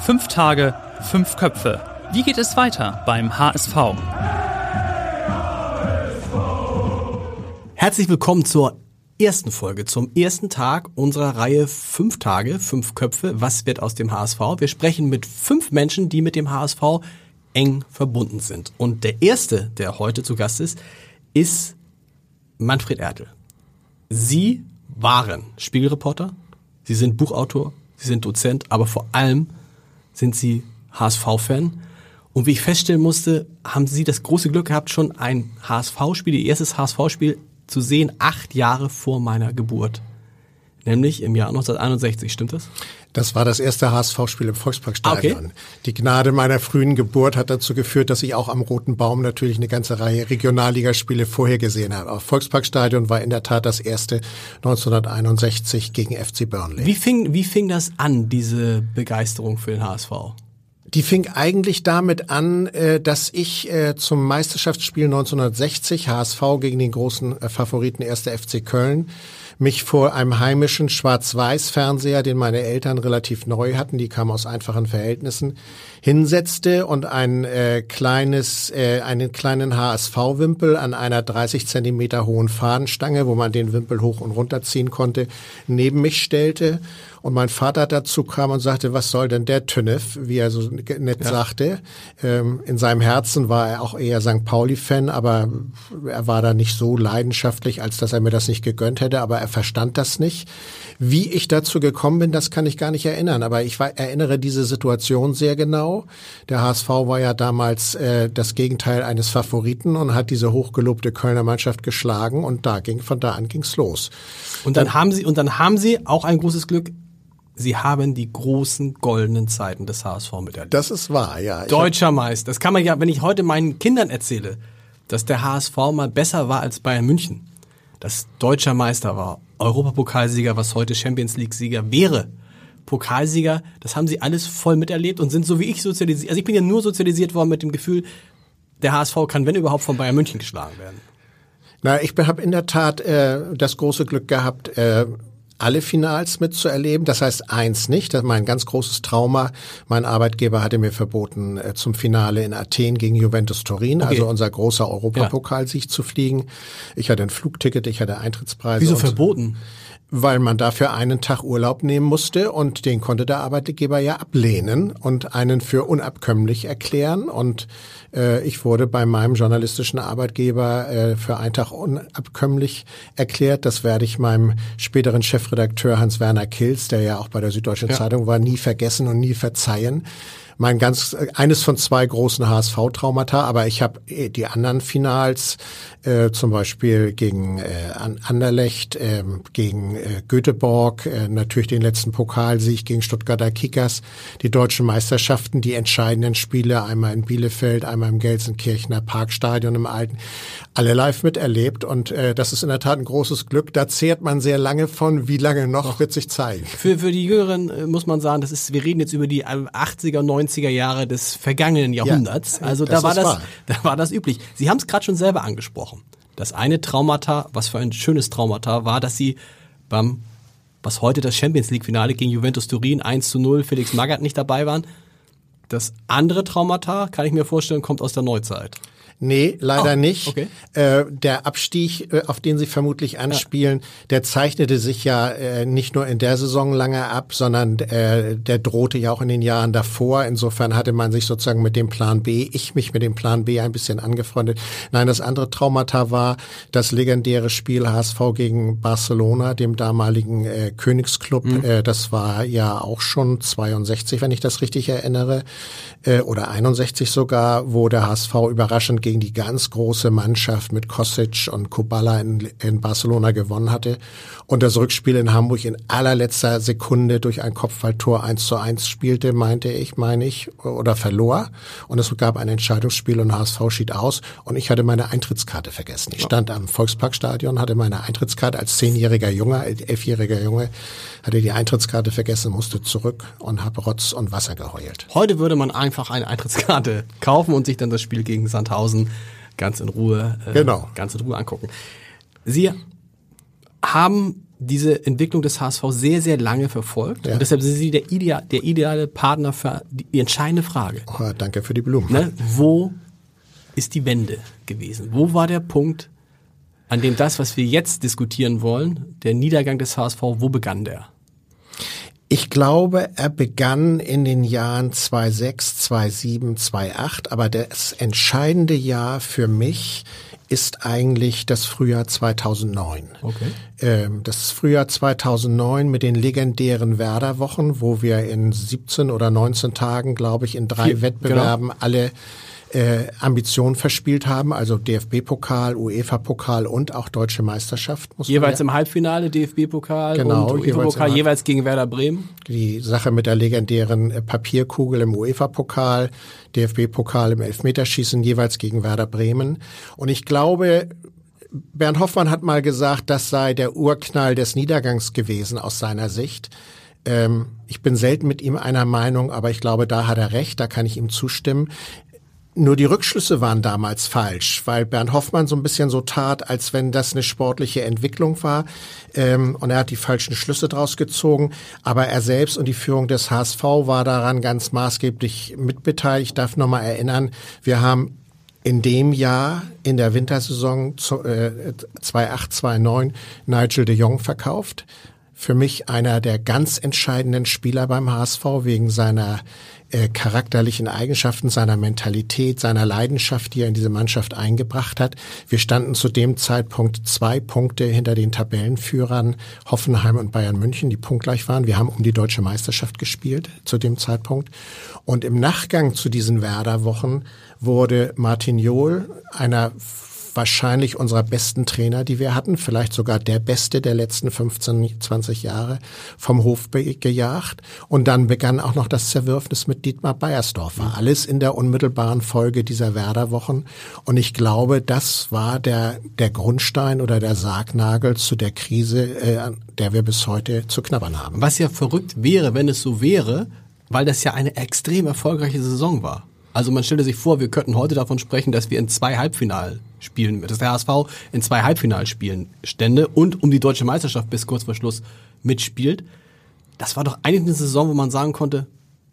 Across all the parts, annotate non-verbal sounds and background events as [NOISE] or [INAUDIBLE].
Fünf Tage, fünf Köpfe. Wie geht es weiter beim HSV? Herzlich willkommen zur ersten Folge, zum ersten Tag unserer Reihe Fünf Tage, fünf Köpfe. Was wird aus dem HSV? Wir sprechen mit fünf Menschen, die mit dem HSV eng verbunden sind. Und der erste, der heute zu Gast ist, ist Manfred Ertel. Sie waren Spiegelreporter, Sie sind Buchautor, Sie sind Dozent, aber vor allem sind Sie HSV-Fan. Und wie ich feststellen musste, haben Sie das große Glück gehabt, schon ein HSV-Spiel, Ihr erstes HSV-Spiel zu sehen, acht Jahre vor meiner Geburt. Nämlich im Jahr 1961, stimmt das? Das war das erste HSV-Spiel im Volksparkstadion. Okay. Die Gnade meiner frühen Geburt hat dazu geführt, dass ich auch am Roten Baum natürlich eine ganze Reihe Regionalligaspiele vorher gesehen habe. Aber Volksparkstadion war in der Tat das erste 1961 gegen FC Burnley. Wie fing, wie fing das an, diese Begeisterung für den HSV? Die fing eigentlich damit an, äh, dass ich äh, zum Meisterschaftsspiel 1960 HSV gegen den großen äh, Favoriten 1. FC Köln mich vor einem heimischen Schwarz-Weiß-Fernseher, den meine Eltern relativ neu hatten, die kamen aus einfachen Verhältnissen, hinsetzte und ein äh, kleines, äh, einen kleinen HSV-Wimpel an einer 30 Zentimeter hohen Fahnenstange, wo man den Wimpel hoch und runter ziehen konnte, neben mich stellte und mein Vater dazu kam und sagte, was soll denn der Tünnef, wie er so nett ja. sagte. Ähm, in seinem Herzen war er auch eher St. Pauli-Fan, aber er war da nicht so leidenschaftlich, als dass er mir das nicht gegönnt hätte, aber er verstand das nicht. Wie ich dazu gekommen bin, das kann ich gar nicht erinnern, aber ich war, erinnere diese Situation sehr genau. Der HSV war ja damals äh, das Gegenteil eines Favoriten und hat diese hochgelobte Kölner Mannschaft geschlagen und da ging, von da an ging's los. Und dann, dann haben Sie, und dann haben Sie auch ein großes Glück, Sie haben die großen goldenen Zeiten des HSV miterlebt. Das ist wahr, ja. Ich Deutscher Meister. Das kann man ja, wenn ich heute meinen Kindern erzähle, dass der HSV mal besser war als Bayern München, dass deutscher Meister war, Europapokalsieger, was heute Champions League Sieger wäre, Pokalsieger, das haben sie alles voll miterlebt und sind so wie ich sozialisiert. Also ich bin ja nur sozialisiert worden mit dem Gefühl, der HSV kann, wenn überhaupt, von Bayern München geschlagen werden. Na, ich habe in der Tat äh, das große Glück gehabt, äh, alle Finals mitzuerleben. Das heißt eins nicht, das ist mein ganz großes Trauma. Mein Arbeitgeber hatte mir verboten, äh, zum Finale in Athen gegen Juventus Turin, okay. also unser großer Europapokalsieg ja. zu fliegen. Ich hatte ein Flugticket, ich hatte Eintrittspreise. Wieso verboten? Weil man dafür einen Tag Urlaub nehmen musste und den konnte der Arbeitgeber ja ablehnen und einen für unabkömmlich erklären. Und äh, ich wurde bei meinem journalistischen Arbeitgeber äh, für einen Tag unabkömmlich erklärt. Das werde ich meinem späteren Chefredakteur Hans-Werner Kills, der ja auch bei der Süddeutschen ja. Zeitung war, nie vergessen und nie verzeihen mein ganz eines von zwei großen HSV-Traumata, aber ich habe äh, die anderen Finals, äh, zum Beispiel gegen äh, Anderlecht, äh, gegen äh, Göteborg, äh, natürlich den letzten Pokalsieg gegen Stuttgarter Kickers, die deutschen Meisterschaften, die entscheidenden Spiele, einmal in Bielefeld, einmal im Gelsenkirchener Parkstadion im Alten, alle live miterlebt und äh, das ist in der Tat ein großes Glück. Da zehrt man sehr lange von, wie lange noch, Doch. wird sich zeigen. Für, für die Jüngeren äh, muss man sagen, das ist, wir reden jetzt über die 80er, 90er Jahre des vergangenen Jahrhunderts. Ja, also da war das, wahr. [LAUGHS] da war das üblich. Sie haben es gerade schon selber angesprochen. Das eine Traumata, was für ein schönes Traumata war, dass sie beim, was heute das Champions League Finale gegen Juventus Turin 1 zu 0, Felix Magath nicht dabei waren. Das andere Traumata, kann ich mir vorstellen, kommt aus der Neuzeit. Nee, leider oh, nicht. Okay. Äh, der Abstieg, äh, auf den Sie vermutlich anspielen, ja. der zeichnete sich ja äh, nicht nur in der Saison lange ab, sondern äh, der drohte ja auch in den Jahren davor. Insofern hatte man sich sozusagen mit dem Plan B, ich mich mit dem Plan B ein bisschen angefreundet. Nein, das andere Traumata war das legendäre Spiel HSV gegen Barcelona, dem damaligen äh, Königsclub. Mhm. Äh, das war ja auch schon 62, wenn ich das richtig erinnere, äh, oder 61 sogar, wo der HSV überraschend gegen die ganz große Mannschaft mit Kosic und Kubala in, in Barcelona gewonnen hatte und das Rückspiel in Hamburg in allerletzter Sekunde durch ein Kopfballtor 1 zu 1 spielte, meinte ich, meine ich, oder verlor. Und es gab ein Entscheidungsspiel und HSV schied aus und ich hatte meine Eintrittskarte vergessen. Ich stand am Volksparkstadion, hatte meine Eintrittskarte als zehnjähriger Junge, elfjähriger Junge, hatte die Eintrittskarte vergessen, musste zurück und habe Rotz und Wasser geheult. Heute würde man einfach eine Eintrittskarte kaufen und sich dann das Spiel gegen Sandhausen ganz in Ruhe, äh, Genau. ganz in Ruhe angucken. Sie haben diese Entwicklung des HSV sehr, sehr lange verfolgt. Ja. Und deshalb sind Sie der, idea der ideale Partner für die, die entscheidende Frage. Oh, danke für die Blumen. Ne? Wo ist die Wende gewesen? Wo war der Punkt, an dem das, was wir jetzt diskutieren wollen, der Niedergang des HSV, wo begann der? Ich glaube, er begann in den Jahren 2006, 2007, 2008, aber das entscheidende Jahr für mich ist eigentlich das Frühjahr 2009. Okay. Ähm, das Frühjahr 2009 mit den legendären Werder-Wochen, wo wir in 17 oder 19 Tagen, glaube ich, in drei Vier, Wettbewerben alle äh, Ambitionen verspielt haben, also DFB-Pokal, UEFA-Pokal und auch Deutsche Meisterschaft. Jeweils ja- im Halbfinale DFB-Pokal Genau, und jeweils UEFA-Pokal im jeweils gegen Werder Bremen. die Sache mit der legendären äh, Papierkugel im UEFA-Pokal, DFB-Pokal im Elfmeterschießen jeweils gegen Werder Bremen. Und ich glaube, Bernd Hoffmann hat mal gesagt, das sei der Urknall des Niedergangs gewesen aus seiner Sicht. Ähm, ich bin selten mit ihm einer Meinung, aber ich glaube, da hat er recht, da kann ich ihm zustimmen. Nur die Rückschlüsse waren damals falsch, weil Bernd Hoffmann so ein bisschen so tat, als wenn das eine sportliche Entwicklung war. Ähm, und er hat die falschen Schlüsse draus gezogen. Aber er selbst und die Führung des HSV war daran ganz maßgeblich mitbeteiligt. Ich darf nochmal erinnern, wir haben in dem Jahr, in der Wintersaison zu- äh, 2008-2009, Nigel de Jong verkauft. Für mich einer der ganz entscheidenden Spieler beim HSV wegen seiner äh, charakterlichen Eigenschaften, seiner Mentalität, seiner Leidenschaft, die er in diese Mannschaft eingebracht hat. Wir standen zu dem Zeitpunkt zwei Punkte hinter den Tabellenführern Hoffenheim und Bayern München, die punktgleich waren. Wir haben um die deutsche Meisterschaft gespielt zu dem Zeitpunkt. Und im Nachgang zu diesen Werder-Wochen wurde Martin Johl, einer wahrscheinlich unserer besten Trainer, die wir hatten, vielleicht sogar der beste der letzten 15, 20 Jahre, vom Hof gejagt. Und dann begann auch noch das Zerwürfnis mit Dietmar Beiersdorfer. Alles in der unmittelbaren Folge dieser Werder-Wochen. Und ich glaube, das war der, der Grundstein oder der Sargnagel zu der Krise, äh, an der wir bis heute zu knabbern haben. Was ja verrückt wäre, wenn es so wäre, weil das ja eine extrem erfolgreiche Saison war. Also man stelle sich vor, wir könnten heute davon sprechen, dass wir in zwei Halbfinalspielen, dass der HSV in zwei Halbfinalspielen stände und um die deutsche Meisterschaft bis kurz vor Schluss mitspielt. Das war doch eigentlich eine Saison, wo man sagen konnte,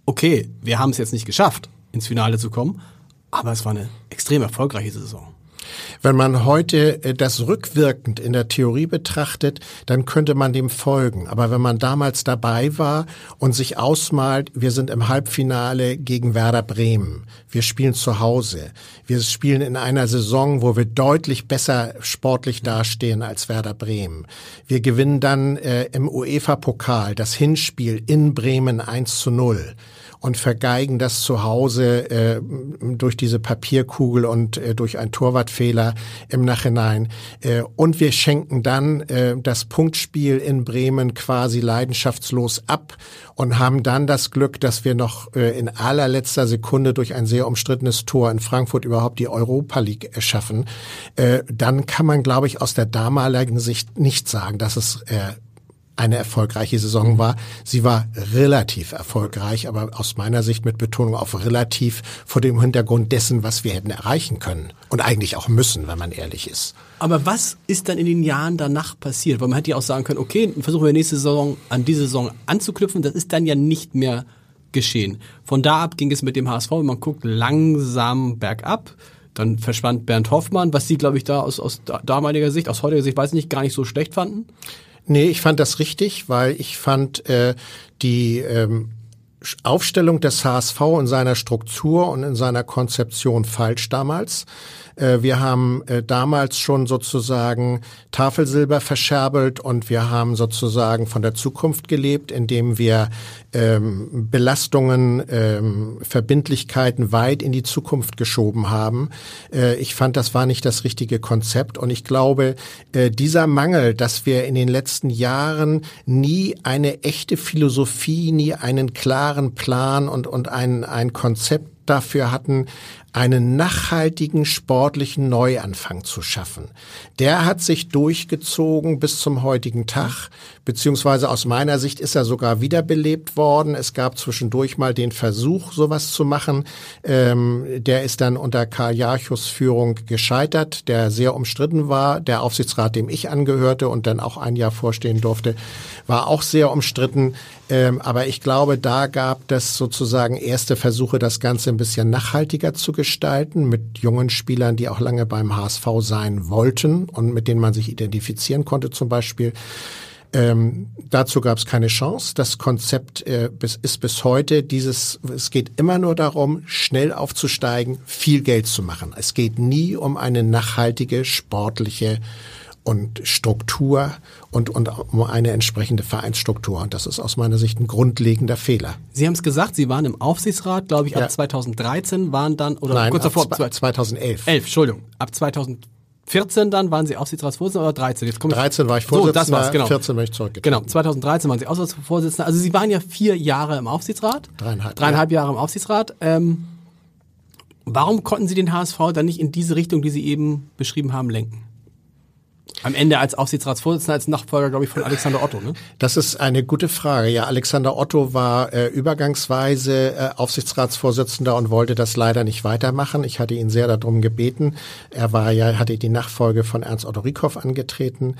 okay, wir haben es jetzt nicht geschafft, ins Finale zu kommen, aber es war eine extrem erfolgreiche Saison. Wenn man heute äh, das rückwirkend in der Theorie betrachtet, dann könnte man dem folgen. Aber wenn man damals dabei war und sich ausmalt, wir sind im Halbfinale gegen Werder Bremen, wir spielen zu Hause, wir spielen in einer Saison, wo wir deutlich besser sportlich dastehen als Werder Bremen. Wir gewinnen dann äh, im UEFA-Pokal das Hinspiel in Bremen 1 zu 0 und vergeigen das zu Hause äh, durch diese Papierkugel und äh, durch einen Torwartfehler im Nachhinein. Äh, und wir schenken dann äh, das Punktspiel in Bremen quasi leidenschaftslos ab und haben dann das Glück, dass wir noch äh, in allerletzter Sekunde durch ein sehr umstrittenes Tor in Frankfurt überhaupt die Europa League schaffen. Äh, dann kann man, glaube ich, aus der damaligen Sicht nicht sagen, dass es äh, eine erfolgreiche Saison war. Sie war relativ erfolgreich, aber aus meiner Sicht mit Betonung auf relativ vor dem Hintergrund dessen, was wir hätten erreichen können und eigentlich auch müssen, wenn man ehrlich ist. Aber was ist dann in den Jahren danach passiert? Weil man hätte ja auch sagen können, okay, versuchen wir nächste Saison an diese Saison anzuknüpfen. Das ist dann ja nicht mehr geschehen. Von da ab ging es mit dem HSV, wenn man guckt, langsam bergab. Dann verschwand Bernd Hoffmann, was Sie, glaube ich, da aus, aus da- damaliger Sicht, aus heutiger Sicht, weiß ich nicht, gar nicht so schlecht fanden. Nee, ich fand das richtig, weil ich fand äh, die ähm, Aufstellung des HSV in seiner Struktur und in seiner Konzeption falsch damals. Äh, wir haben äh, damals schon sozusagen Tafelsilber verscherbelt und wir haben sozusagen von der Zukunft gelebt, indem wir ähm, Belastungen, ähm, Verbindlichkeiten weit in die Zukunft geschoben haben. Äh, ich fand, das war nicht das richtige Konzept und ich glaube, dieser Mangel, dass wir in den letzten Jahren nie eine echte Philosophie, nie einen klaren Plan und, und ein, ein Konzept dafür hatten, einen nachhaltigen sportlichen Neuanfang zu schaffen. Der hat sich durchgezogen bis zum heutigen Tag, beziehungsweise aus meiner Sicht ist er sogar wiederbelebt worden. Es gab zwischendurch mal den Versuch, sowas zu machen. Ähm, der ist dann unter Karl Jarchus Führung gescheitert, der sehr umstritten war. Der Aufsichtsrat, dem ich angehörte und dann auch ein Jahr vorstehen durfte, war auch sehr umstritten. Ähm, aber ich glaube, da gab es sozusagen erste Versuche, das Ganze ein bisschen nachhaltiger zu gestalten, mit jungen Spielern, die auch lange beim HSV sein wollten und mit denen man sich identifizieren konnte zum Beispiel. Ähm, dazu gab es keine Chance. Das Konzept äh, ist bis heute dieses, es geht immer nur darum, schnell aufzusteigen, viel Geld zu machen. Es geht nie um eine nachhaltige sportliche und Struktur und, und um eine entsprechende Vereinsstruktur. Und das ist aus meiner Sicht ein grundlegender Fehler. Sie haben es gesagt, Sie waren im Aufsichtsrat, glaube ich, ab ja. 2013 waren dann, oder Nein, kurz davor, 2011. 11, Entschuldigung. Ab 2014 dann waren Sie Aufsichtsratsvorsitzender oder 13? Jetzt komme ich 13 war ich Vorsitzender, so, das war's, genau. 14 bin ich zurückgetreten. Genau, 2013 waren Sie Aufsichtsratsvorsitzender. Also Sie waren ja vier Jahre im Aufsichtsrat. Dreieinhalb. Dreieinhalb ja. Jahre im Aufsichtsrat. Ähm, warum konnten Sie den HSV dann nicht in diese Richtung, die Sie eben beschrieben haben, lenken? Am Ende als Aufsichtsratsvorsitzender, als Nachfolger, glaube ich, von Alexander Otto, ne? Das ist eine gute Frage. Ja, Alexander Otto war äh, übergangsweise äh, Aufsichtsratsvorsitzender und wollte das leider nicht weitermachen. Ich hatte ihn sehr darum gebeten. Er war ja, hatte die Nachfolge von Ernst Otto Rieckhoff angetreten.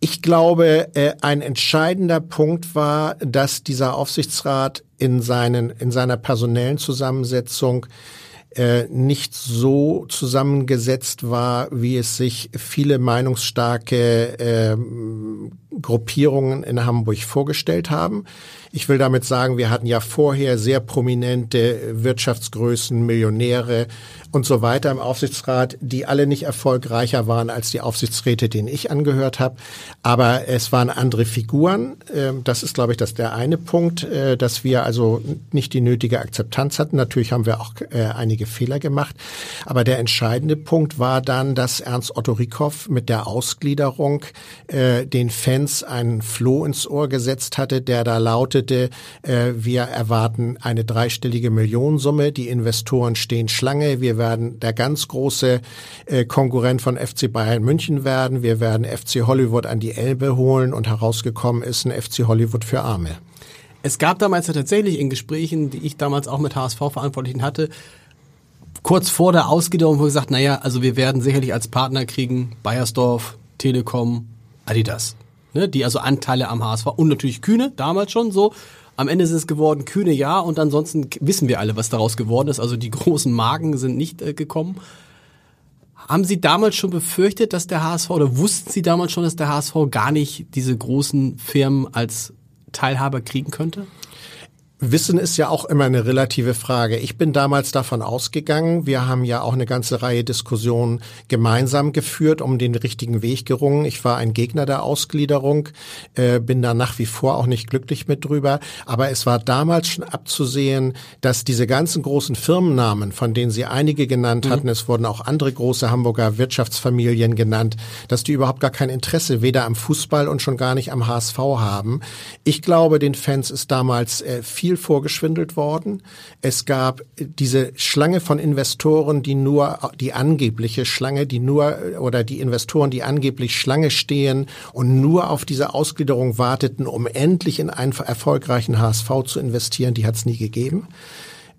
Ich glaube, äh, ein entscheidender Punkt war, dass dieser Aufsichtsrat in seinen, in seiner personellen Zusammensetzung äh, nicht so zusammengesetzt war, wie es sich viele meinungsstarke äh, Gruppierungen in Hamburg vorgestellt haben. Ich will damit sagen, wir hatten ja vorher sehr prominente Wirtschaftsgrößen, Millionäre und so weiter im Aufsichtsrat, die alle nicht erfolgreicher waren als die Aufsichtsräte, denen ich angehört habe. Aber es waren andere Figuren. Ähm, das ist, glaube ich, das der eine Punkt, äh, dass wir also nicht die nötige Akzeptanz hatten. Natürlich haben wir auch äh, einige Fehler gemacht. Aber der entscheidende Punkt war dann, dass Ernst Otto Rieckhoff mit der Ausgliederung äh, den Fans einen Floh ins Ohr gesetzt hatte, der da lautet, berichtete, äh, wir erwarten eine dreistellige Millionensumme. Die Investoren stehen Schlange. Wir werden der ganz große äh, Konkurrent von FC Bayern München werden. Wir werden FC Hollywood an die Elbe holen und herausgekommen ist ein FC Hollywood für Arme. Es gab damals ja tatsächlich in Gesprächen, die ich damals auch mit HSV-Verantwortlichen hatte, kurz vor der Ausgliederung wo gesagt, naja, also wir werden sicherlich als Partner kriegen Bayersdorf, Telekom, Adidas ne, die also Anteile am HSV und natürlich Kühne, damals schon so. Am Ende ist es geworden Kühne ja und ansonsten wissen wir alle, was daraus geworden ist. Also die großen Marken sind nicht äh, gekommen. Haben Sie damals schon befürchtet, dass der HSV oder wussten Sie damals schon, dass der HSV gar nicht diese großen Firmen als Teilhaber kriegen könnte? Wissen ist ja auch immer eine relative Frage. Ich bin damals davon ausgegangen, wir haben ja auch eine ganze Reihe Diskussionen gemeinsam geführt, um den richtigen Weg gerungen. Ich war ein Gegner der Ausgliederung, äh, bin da nach wie vor auch nicht glücklich mit drüber. Aber es war damals schon abzusehen, dass diese ganzen großen Firmennamen, von denen Sie einige genannt mhm. hatten, es wurden auch andere große Hamburger Wirtschaftsfamilien genannt, dass die überhaupt gar kein Interesse weder am Fußball und schon gar nicht am HSV haben. Ich glaube, den Fans ist damals äh, viel viel vorgeschwindelt worden. Es gab diese Schlange von Investoren, die nur, die angebliche Schlange, die nur, oder die Investoren, die angeblich Schlange stehen und nur auf diese Ausgliederung warteten, um endlich in einen erfolgreichen HSV zu investieren, die hat es nie gegeben.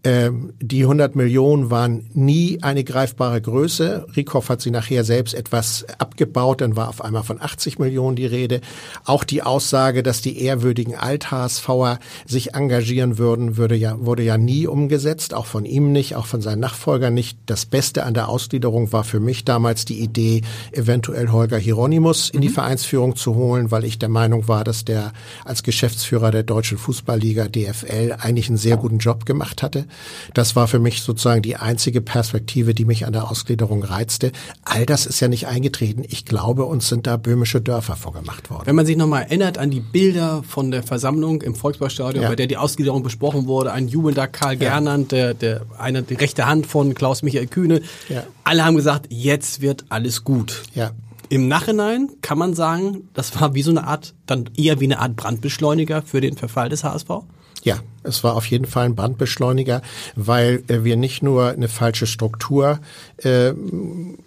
Ähm, die 100 Millionen waren nie eine greifbare Größe. Rieckhoff hat sie nachher selbst etwas abgebaut, dann war auf einmal von 80 Millionen die Rede. Auch die Aussage, dass die ehrwürdigen Alt-HSVer sich engagieren würden, würde ja, wurde ja nie umgesetzt, auch von ihm nicht, auch von seinen Nachfolgern nicht. Das Beste an der Ausgliederung war für mich damals die Idee, eventuell Holger Hieronymus in die mhm. Vereinsführung zu holen, weil ich der Meinung war, dass der als Geschäftsführer der Deutschen Fußballliga DFL eigentlich einen sehr guten Job gemacht hatte. Das war für mich sozusagen die einzige Perspektive, die mich an der Ausgliederung reizte. All das ist ja nicht eingetreten. Ich glaube, uns sind da böhmische Dörfer vorgemacht worden. Wenn man sich nochmal erinnert an die Bilder von der Versammlung im Volksparkstadion, ja. bei der die Ausgliederung besprochen wurde, ein jubelnder Karl ja. Gernand, der, der eine, die rechte Hand von Klaus-Michael Kühne. Ja. Alle haben gesagt, jetzt wird alles gut. Ja. Im Nachhinein kann man sagen, das war wie so eine Art, dann eher wie eine Art Brandbeschleuniger für den Verfall des HSV? Ja, es war auf jeden Fall ein Brandbeschleuniger, weil äh, wir nicht nur eine falsche Struktur äh,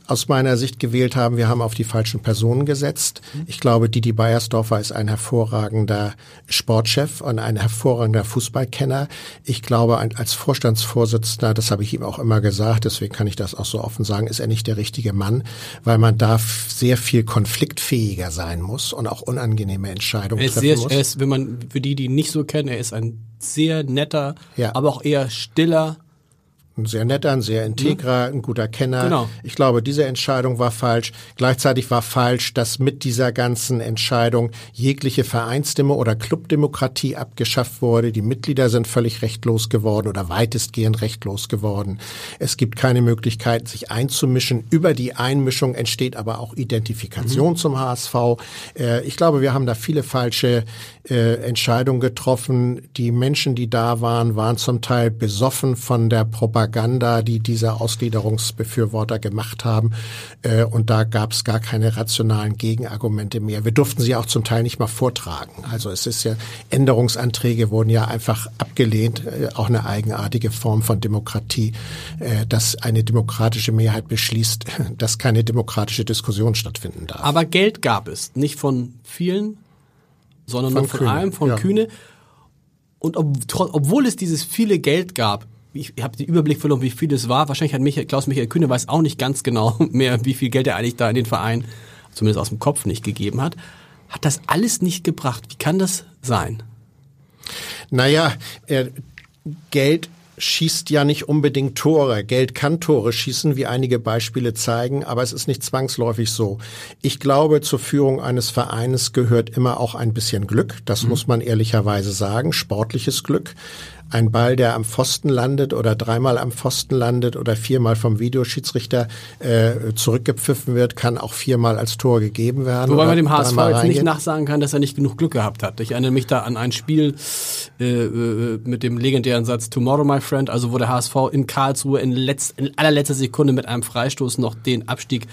aus meiner Sicht gewählt haben, wir haben auf die falschen Personen gesetzt. Ich glaube, Didi Beiersdorfer ist ein hervorragender Sportchef und ein hervorragender Fußballkenner. Ich glaube, als Vorstandsvorsitzender, das habe ich ihm auch immer gesagt, deswegen kann ich das auch so offen sagen, ist er nicht der richtige Mann, weil man da sehr viel konfliktfähiger sein muss und auch unangenehme Entscheidungen treffen sehr, muss. Er ist, wenn man für die, die ihn nicht so kennen, er ist ein sehr netter, ja. aber auch eher stiller, ein sehr netter, ein sehr integrer, ein guter Kenner. Genau. Ich glaube, diese Entscheidung war falsch. Gleichzeitig war falsch, dass mit dieser ganzen Entscheidung jegliche Vereinsstimme oder Clubdemokratie abgeschafft wurde. Die Mitglieder sind völlig rechtlos geworden oder weitestgehend rechtlos geworden. Es gibt keine Möglichkeit, sich einzumischen. Über die Einmischung entsteht aber auch Identifikation mhm. zum HSV. Äh, ich glaube, wir haben da viele falsche äh, Entscheidungen getroffen. Die Menschen, die da waren, waren zum Teil besoffen von der Propaganda Propaganda, die diese Ausgliederungsbefürworter gemacht haben. Äh, und da gab es gar keine rationalen Gegenargumente mehr. Wir durften sie auch zum Teil nicht mal vortragen. Also es ist ja, Änderungsanträge wurden ja einfach abgelehnt, äh, auch eine eigenartige Form von Demokratie, äh, dass eine demokratische Mehrheit beschließt, [LAUGHS] dass keine demokratische Diskussion stattfinden darf. Aber Geld gab es, nicht von vielen, sondern von nur von Kühne. einem, von ja. Kühne. Und ob, obwohl es dieses viele Geld gab, ich habe den Überblick verloren, wie viel es war. Wahrscheinlich hat Michael, Klaus-Michael Kühne weiß auch nicht ganz genau [LAUGHS] mehr, wie viel Geld er eigentlich da in den Verein, zumindest aus dem Kopf, nicht gegeben hat. Hat das alles nicht gebracht? Wie kann das sein? Naja, äh, Geld schießt ja nicht unbedingt Tore. Geld kann Tore schießen, wie einige Beispiele zeigen, aber es ist nicht zwangsläufig so. Ich glaube, zur Führung eines Vereines gehört immer auch ein bisschen Glück. Das mhm. muss man ehrlicherweise sagen. Sportliches Glück ein Ball, der am Pfosten landet oder dreimal am Pfosten landet oder viermal vom Videoschiedsrichter äh, zurückgepfiffen wird, kann auch viermal als Tor gegeben werden. Wobei man dem HSV jetzt nicht nachsagen kann, dass er nicht genug Glück gehabt hat. Ich erinnere mich da an ein Spiel äh, äh, mit dem legendären Satz Tomorrow, my friend, also wo der HSV in Karlsruhe in, letz-, in allerletzter Sekunde mit einem Freistoß noch den Abstieg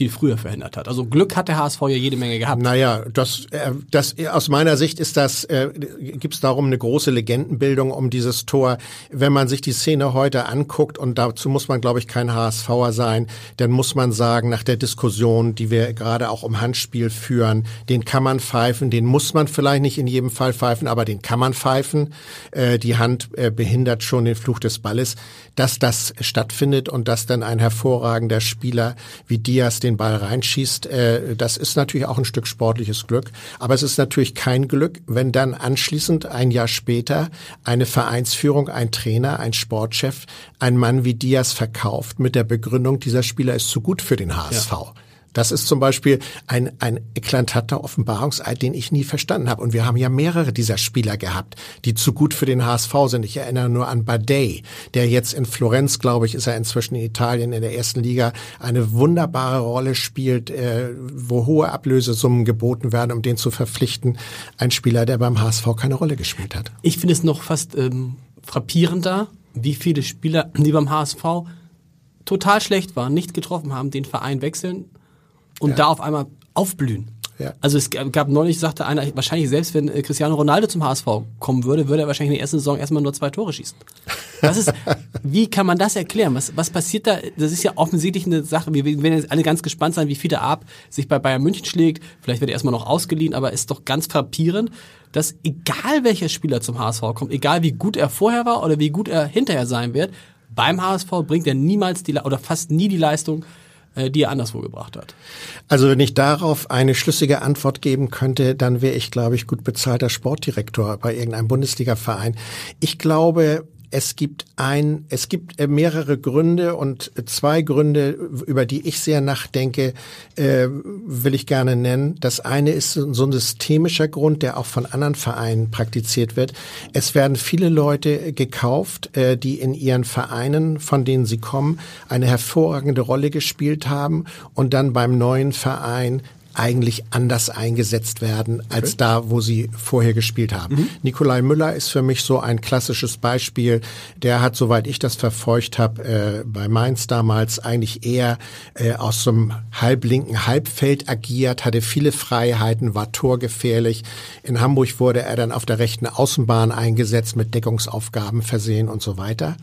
viel früher verhindert hat. Also Glück hat der HSV ja jede Menge gehabt. Naja, das, äh, das aus meiner Sicht ist das, äh, gibt es darum eine große Legendenbildung um dieses Tor. Wenn man sich die Szene heute anguckt, und dazu muss man, glaube ich, kein HSVer sein, dann muss man sagen, nach der Diskussion, die wir gerade auch um Handspiel führen, den kann man pfeifen, den muss man vielleicht nicht in jedem Fall pfeifen, aber den kann man pfeifen. Äh, die Hand äh, behindert schon den Fluch des Balles. Dass das stattfindet und dass dann ein hervorragender Spieler wie Diaz den Ball reinschießt, äh, das ist natürlich auch ein Stück sportliches Glück. Aber es ist natürlich kein Glück, wenn dann anschließend ein Jahr später eine Vereinsführung, ein Trainer, ein Sportchef, ein Mann wie Diaz verkauft mit der Begründung, dieser Spieler ist zu gut für den HSV. Ja. Das ist zum Beispiel ein, ein eklatanter Offenbarungseid, den ich nie verstanden habe. Und wir haben ja mehrere dieser Spieler gehabt, die zu gut für den HSV sind. Ich erinnere nur an Badei, der jetzt in Florenz, glaube ich, ist er inzwischen in Italien in der ersten Liga, eine wunderbare Rolle spielt, äh, wo hohe Ablösesummen geboten werden, um den zu verpflichten. Ein Spieler, der beim HSV keine Rolle gespielt hat. Ich finde es noch fast ähm, frappierender, wie viele Spieler, die beim HSV total schlecht waren, nicht getroffen haben, den Verein wechseln und ja. da auf einmal aufblühen. Ja. Also es gab neulich, sagte einer, wahrscheinlich selbst wenn äh, Cristiano Ronaldo zum HSV kommen würde, würde er wahrscheinlich in der ersten Saison erstmal nur zwei Tore schießen. Was ist, [LAUGHS] wie kann man das erklären? Was, was passiert da? Das ist ja offensichtlich eine Sache. Wir werden jetzt alle ganz gespannt sein, wie Fiete Ab sich bei Bayern München schlägt. Vielleicht wird er erstmal noch ausgeliehen, aber ist doch ganz frappierend, dass egal welcher Spieler zum HSV kommt, egal wie gut er vorher war oder wie gut er hinterher sein wird, beim HSV bringt er niemals die, oder fast nie die Leistung, die er anderswo gebracht hat. Also wenn ich darauf eine schlüssige Antwort geben könnte, dann wäre ich, glaube ich, gut bezahlter Sportdirektor bei irgendeinem Bundesliga-Verein. Ich glaube, es gibt ein, es gibt äh, mehrere Gründe und zwei Gründe, über die ich sehr nachdenke, äh, will ich gerne nennen. Das eine ist so ein systemischer Grund, der auch von anderen Vereinen praktiziert wird. Es werden viele Leute gekauft, äh, die in ihren Vereinen, von denen sie kommen, eine hervorragende Rolle gespielt haben und dann beim neuen Verein eigentlich anders eingesetzt werden als okay. da, wo sie vorher gespielt haben. Mhm. Nikolai Müller ist für mich so ein klassisches Beispiel. Der hat, soweit ich das verfolgt habe, äh, bei Mainz damals eigentlich eher äh, aus so einem halblinken Halbfeld agiert, hatte viele Freiheiten, war torgefährlich. In Hamburg wurde er dann auf der rechten Außenbahn eingesetzt, mit Deckungsaufgaben versehen und so weiter.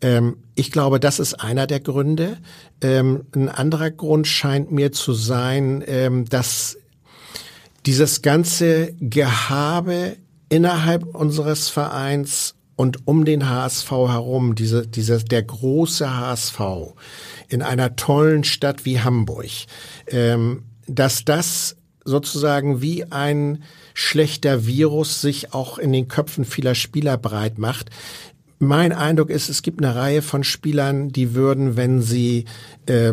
Ähm, ich glaube, das ist einer der Gründe. Ähm, ein anderer Grund scheint mir zu sein, ähm, dass dieses ganze Gehabe innerhalb unseres Vereins und um den HSV herum, diese, diese, der große HSV in einer tollen Stadt wie Hamburg, ähm, dass das sozusagen wie ein schlechter Virus sich auch in den Köpfen vieler Spieler breit macht, mein Eindruck ist, es gibt eine Reihe von Spielern, die würden, wenn sie, äh,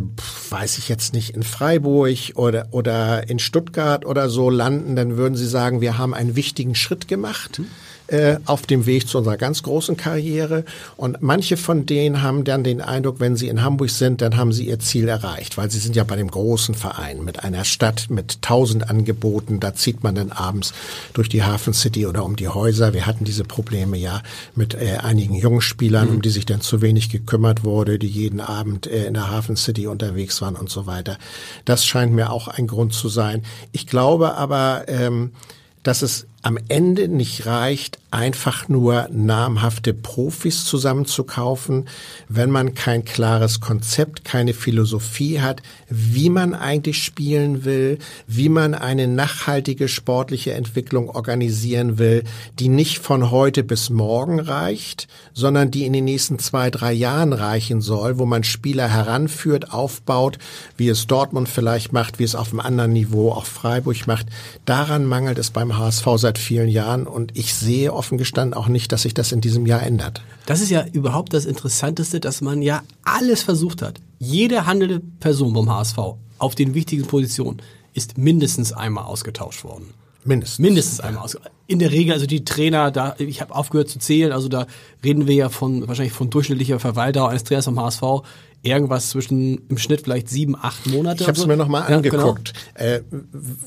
weiß ich jetzt nicht, in Freiburg oder, oder in Stuttgart oder so landen, dann würden sie sagen, wir haben einen wichtigen Schritt gemacht. Mhm äh, auf dem Weg zu unserer ganz großen Karriere. Und manche von denen haben dann den Eindruck, wenn sie in Hamburg sind, dann haben sie ihr Ziel erreicht, weil sie sind ja bei dem großen Verein mit einer Stadt mit tausend Angeboten. Da zieht man dann abends durch die Hafen City oder um die Häuser. Wir hatten diese Probleme ja mit äh, einigen Jungspielern, mhm. um die sich dann zu wenig gekümmert wurde, die jeden Abend äh, in der Hafen City unterwegs waren und so weiter. Das scheint mir auch ein Grund zu sein. Ich glaube aber, ähm, dass es am Ende nicht reicht, einfach nur namhafte Profis zusammenzukaufen, wenn man kein klares Konzept, keine Philosophie hat, wie man eigentlich spielen will, wie man eine nachhaltige sportliche Entwicklung organisieren will, die nicht von heute bis morgen reicht, sondern die in den nächsten zwei, drei Jahren reichen soll, wo man Spieler heranführt, aufbaut, wie es Dortmund vielleicht macht, wie es auf einem anderen Niveau auch Freiburg macht. Daran mangelt es beim HSV seit seit vielen Jahren und ich sehe offen gestanden auch nicht, dass sich das in diesem Jahr ändert. Das ist ja überhaupt das Interessanteste, dass man ja alles versucht hat. Jede handelnde Person beim HSV auf den wichtigen Positionen ist mindestens einmal ausgetauscht worden. Mindestens. Mindestens einmal. Aus. In der Regel, also die Trainer, da, ich habe aufgehört zu zählen, also da reden wir ja von wahrscheinlich von durchschnittlicher Verweildauer eines Trainers vom HSV irgendwas zwischen im Schnitt vielleicht sieben, acht Monate. Ich habe es so. mir nochmal ja, angeguckt, genau. äh,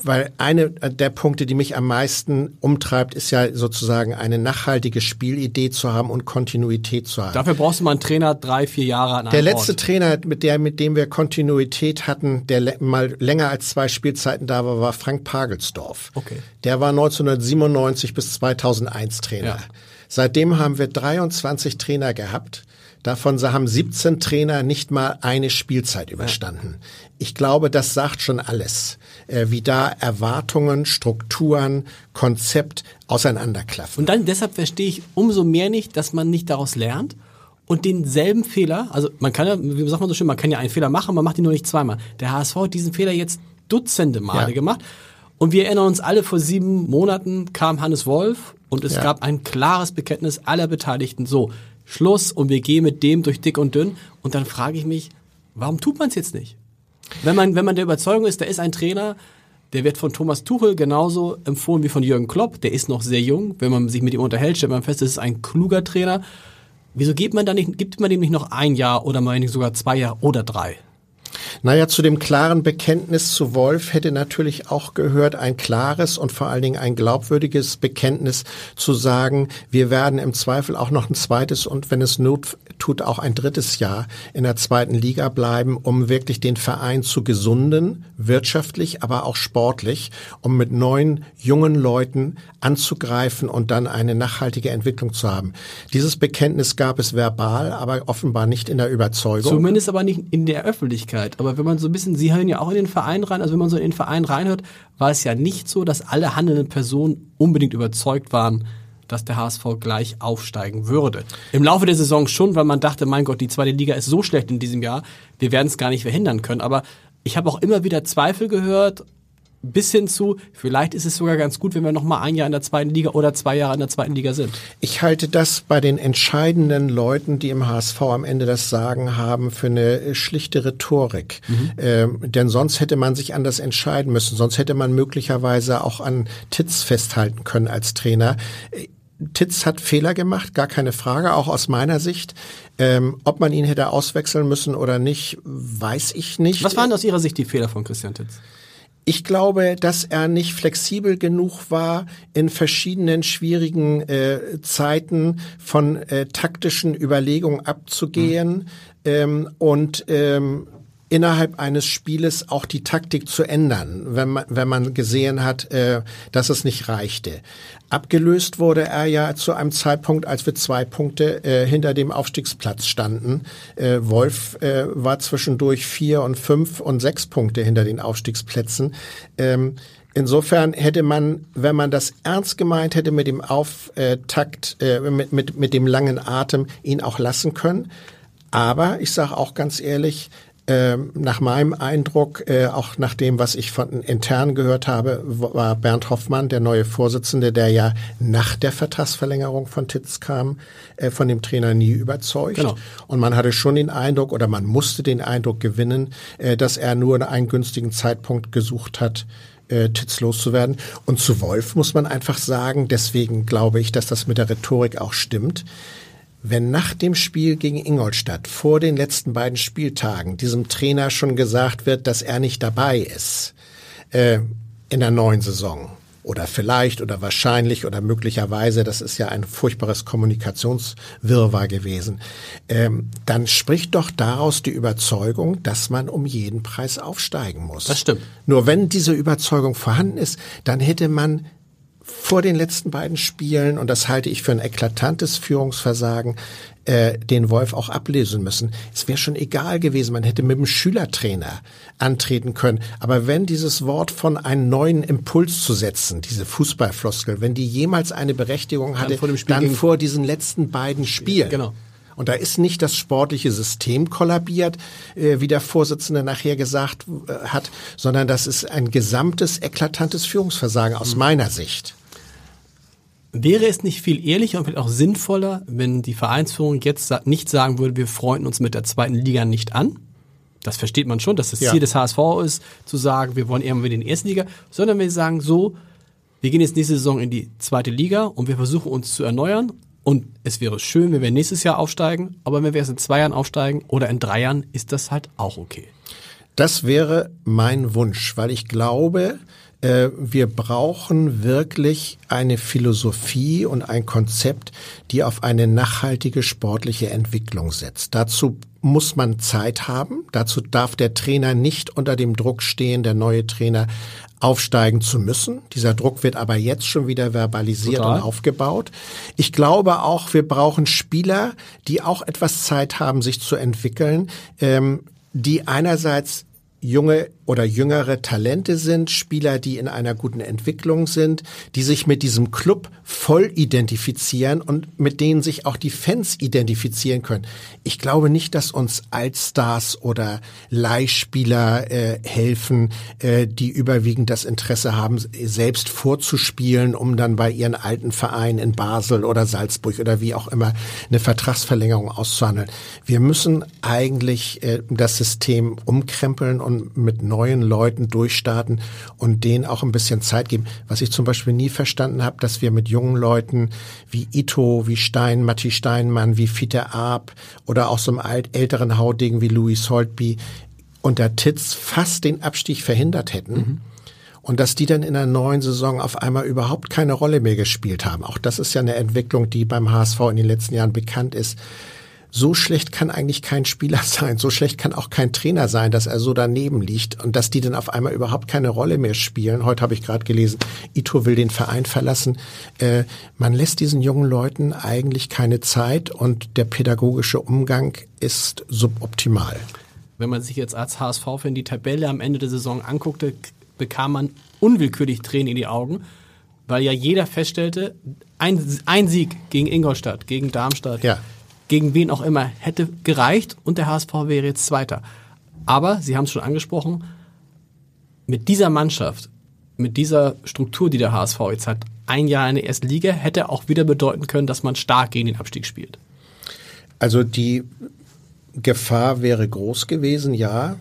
weil eine der Punkte, die mich am meisten umtreibt, ist ja sozusagen eine nachhaltige Spielidee zu haben und Kontinuität zu haben. Dafür brauchst du mal einen Trainer drei, vier Jahre an Der letzte Ort. Trainer, mit der mit dem wir Kontinuität hatten, der mal länger als zwei Spielzeiten da war, war Frank Pagelsdorf. Okay. Der war 1997 bis 2001 Trainer. Ja. Seitdem haben wir 23 Trainer gehabt. Davon haben 17 Trainer nicht mal eine Spielzeit überstanden. Ich glaube, das sagt schon alles, äh, wie da Erwartungen, Strukturen, Konzept auseinanderklaffen. Und dann deshalb verstehe ich umso mehr nicht, dass man nicht daraus lernt und denselben Fehler, also man kann ja, wie sagt man so schön, man kann ja einen Fehler machen, man macht ihn nur nicht zweimal. Der HSV hat diesen Fehler jetzt dutzende Male ja. gemacht. Und wir erinnern uns alle, vor sieben Monaten kam Hannes Wolf und es ja. gab ein klares Bekenntnis aller Beteiligten. So, Schluss und wir gehen mit dem durch dick und dünn. Und dann frage ich mich, warum tut man es jetzt nicht? Wenn man, wenn man der Überzeugung ist, da ist ein Trainer, der wird von Thomas Tuchel genauso empfohlen wie von Jürgen Klopp, der ist noch sehr jung. Wenn man sich mit ihm unterhält, stellt man fest, das ist ein kluger Trainer. Wieso gibt man da nicht, gibt man dem nicht noch ein Jahr oder meinetwegen sogar zwei Jahre oder drei? Naja, zu dem klaren Bekenntnis zu Wolf hätte natürlich auch gehört, ein klares und vor allen Dingen ein glaubwürdiges Bekenntnis zu sagen, wir werden im Zweifel auch noch ein zweites und wenn es not, tut auch ein drittes Jahr in der zweiten Liga bleiben, um wirklich den Verein zu gesunden, wirtschaftlich, aber auch sportlich, um mit neuen, jungen Leuten anzugreifen und dann eine nachhaltige Entwicklung zu haben. Dieses Bekenntnis gab es verbal, aber offenbar nicht in der Überzeugung. Zumindest aber nicht in der Öffentlichkeit. Aber wenn man so ein bisschen, Sie hören ja auch in den Verein rein, also wenn man so in den Verein reinhört, war es ja nicht so, dass alle handelnden Personen unbedingt überzeugt waren, dass der HSV gleich aufsteigen würde. Im Laufe der Saison schon, weil man dachte, mein Gott, die zweite Liga ist so schlecht in diesem Jahr, wir werden es gar nicht verhindern können. Aber ich habe auch immer wieder Zweifel gehört, bis hin zu, vielleicht ist es sogar ganz gut, wenn wir noch mal ein Jahr in der zweiten Liga oder zwei Jahre in der zweiten Liga sind. Ich halte das bei den entscheidenden Leuten, die im HSV am Ende das Sagen haben, für eine schlichte Rhetorik. Mhm. Ähm, denn sonst hätte man sich anders entscheiden müssen. Sonst hätte man möglicherweise auch an Titz festhalten können als Trainer. Titz hat Fehler gemacht, gar keine Frage, auch aus meiner Sicht. Ähm, ob man ihn hätte auswechseln müssen oder nicht, weiß ich nicht. Was waren aus Ihrer Sicht die Fehler von Christian Titz? Ich glaube, dass er nicht flexibel genug war, in verschiedenen schwierigen äh, Zeiten von äh, taktischen Überlegungen abzugehen mhm. ähm, und ähm, innerhalb eines Spieles auch die Taktik zu ändern, wenn man, wenn man gesehen hat, äh, dass es nicht reichte. Abgelöst wurde er ja zu einem Zeitpunkt, als wir zwei Punkte äh, hinter dem Aufstiegsplatz standen. Äh, Wolf äh, war zwischendurch vier und fünf und sechs Punkte hinter den Aufstiegsplätzen. Ähm, Insofern hätte man, wenn man das ernst gemeint hätte mit dem Auftakt, äh, mit, mit, mit dem langen Atem, ihn auch lassen können. Aber ich sage auch ganz ehrlich, ähm, nach meinem Eindruck, äh, auch nach dem, was ich von intern gehört habe, war Bernd Hoffmann, der neue Vorsitzende, der ja nach der Vertragsverlängerung von Titz kam, äh, von dem Trainer nie überzeugt. Genau. Und man hatte schon den Eindruck oder man musste den Eindruck gewinnen, äh, dass er nur einen günstigen Zeitpunkt gesucht hat, äh, Titz loszuwerden. Und zu Wolf muss man einfach sagen, deswegen glaube ich, dass das mit der Rhetorik auch stimmt wenn nach dem Spiel gegen Ingolstadt vor den letzten beiden Spieltagen diesem Trainer schon gesagt wird, dass er nicht dabei ist äh, in der neuen Saison oder vielleicht oder wahrscheinlich oder möglicherweise, das ist ja ein furchtbares Kommunikationswirrwarr gewesen, ähm, dann spricht doch daraus die Überzeugung, dass man um jeden Preis aufsteigen muss. Das stimmt. Nur wenn diese Überzeugung vorhanden ist, dann hätte man vor den letzten beiden Spielen, und das halte ich für ein eklatantes Führungsversagen, äh, den Wolf auch ablesen müssen. Es wäre schon egal gewesen, man hätte mit dem Schülertrainer antreten können. Aber wenn dieses Wort von einem neuen Impuls zu setzen, diese Fußballfloskel, wenn die jemals eine Berechtigung hatte, dann vor, dann vor diesen letzten beiden Spielen. Genau. Und da ist nicht das sportliche System kollabiert, äh, wie der Vorsitzende nachher gesagt äh, hat, sondern das ist ein gesamtes eklatantes Führungsversagen aus mhm. meiner Sicht. Wäre es nicht viel ehrlicher und vielleicht auch sinnvoller, wenn die Vereinsführung jetzt nicht sagen würde, wir freunden uns mit der zweiten Liga nicht an? Das versteht man schon, dass das ja. Ziel des HSV ist, zu sagen, wir wollen eher mit den ersten Liga, sondern wir sagen so, wir gehen jetzt nächste Saison in die zweite Liga und wir versuchen uns zu erneuern und es wäre schön, wenn wir nächstes Jahr aufsteigen, aber wenn wir erst in zwei Jahren aufsteigen oder in drei Jahren, ist das halt auch okay. Das wäre mein Wunsch, weil ich glaube, äh, wir brauchen wirklich eine Philosophie und ein Konzept, die auf eine nachhaltige sportliche Entwicklung setzt. Dazu muss man Zeit haben. Dazu darf der Trainer nicht unter dem Druck stehen, der neue Trainer aufsteigen zu müssen. Dieser Druck wird aber jetzt schon wieder verbalisiert Total. und aufgebaut. Ich glaube auch, wir brauchen Spieler, die auch etwas Zeit haben, sich zu entwickeln, ähm, die einerseits junge oder jüngere Talente sind, Spieler, die in einer guten Entwicklung sind, die sich mit diesem Club voll identifizieren und mit denen sich auch die Fans identifizieren können. Ich glaube nicht, dass uns Altstars oder Leihspieler äh, helfen, äh, die überwiegend das Interesse haben, selbst vorzuspielen, um dann bei ihren alten Vereinen in Basel oder Salzburg oder wie auch immer eine Vertragsverlängerung auszuhandeln. Wir müssen eigentlich äh, das System umkrempeln und mit neuen Leuten durchstarten und denen auch ein bisschen Zeit geben. Was ich zum Beispiel nie verstanden habe, dass wir mit jungen Leuten wie Ito, wie Stein, Matti Steinmann, wie Fiete Arp oder auch so einem alt, älteren Haudegen wie Louis Holtby unter Titz fast den Abstieg verhindert hätten. Mhm und dass die dann in der neuen Saison auf einmal überhaupt keine Rolle mehr gespielt haben. Auch das ist ja eine Entwicklung, die beim HSV in den letzten Jahren bekannt ist so schlecht kann eigentlich kein Spieler [LAUGHS] sein, so schlecht kann auch kein Trainer sein, dass er so daneben liegt und dass die dann auf einmal überhaupt keine Rolle mehr spielen. Heute habe ich gerade gelesen, Ito will den Verein verlassen. Äh, man lässt diesen jungen Leuten eigentlich keine Zeit und der pädagogische Umgang ist suboptimal. Wenn man sich jetzt als HSV-Fan die Tabelle am Ende der Saison anguckte, bekam man unwillkürlich Tränen in die Augen, weil ja jeder feststellte, ein, ein Sieg gegen Ingolstadt, gegen Darmstadt, Ja gegen wen auch immer, hätte gereicht und der HSV wäre jetzt Zweiter. Aber, Sie haben es schon angesprochen, mit dieser Mannschaft, mit dieser Struktur, die der HSV jetzt hat, ein Jahr in der ersten Liga, hätte auch wieder bedeuten können, dass man stark gegen den Abstieg spielt. Also die Gefahr wäre groß gewesen, ja.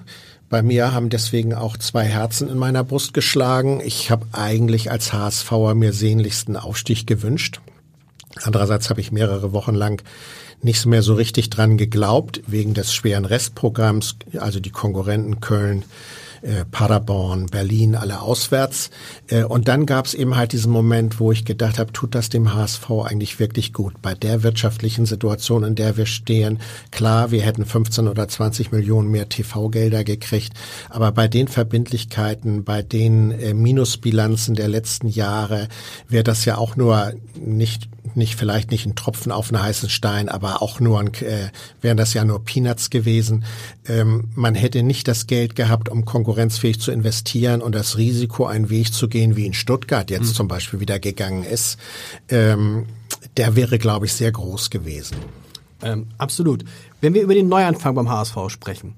Bei mir haben deswegen auch zwei Herzen in meiner Brust geschlagen. Ich habe eigentlich als HSVer mir sehnlichsten Aufstieg gewünscht. Andererseits habe ich mehrere Wochen lang nicht mehr so richtig dran geglaubt, wegen des schweren Restprogramms, also die Konkurrenten Köln, äh, Paderborn, Berlin, alle auswärts. Äh, und dann gab es eben halt diesen Moment, wo ich gedacht habe, tut das dem HSV eigentlich wirklich gut? Bei der wirtschaftlichen Situation, in der wir stehen, klar, wir hätten 15 oder 20 Millionen mehr TV-Gelder gekriegt, aber bei den Verbindlichkeiten, bei den äh, Minusbilanzen der letzten Jahre wäre das ja auch nur nicht nicht vielleicht nicht ein Tropfen auf einen heißen Stein, aber auch nur ein, äh, wären das ja nur Peanuts gewesen. Ähm, man hätte nicht das Geld gehabt, um konkurrenzfähig zu investieren und das Risiko, einen Weg zu gehen, wie in Stuttgart jetzt mhm. zum Beispiel wieder gegangen ist, ähm, der wäre, glaube ich, sehr groß gewesen. Ähm, absolut. Wenn wir über den Neuanfang beim HSV sprechen,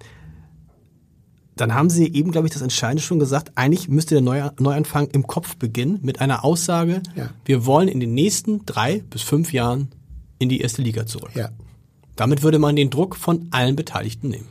dann haben Sie eben, glaube ich, das Entscheidende schon gesagt. Eigentlich müsste der Neuanfang im Kopf beginnen mit einer Aussage, ja. wir wollen in den nächsten drei bis fünf Jahren in die erste Liga zurück. Ja. Damit würde man den Druck von allen Beteiligten nehmen.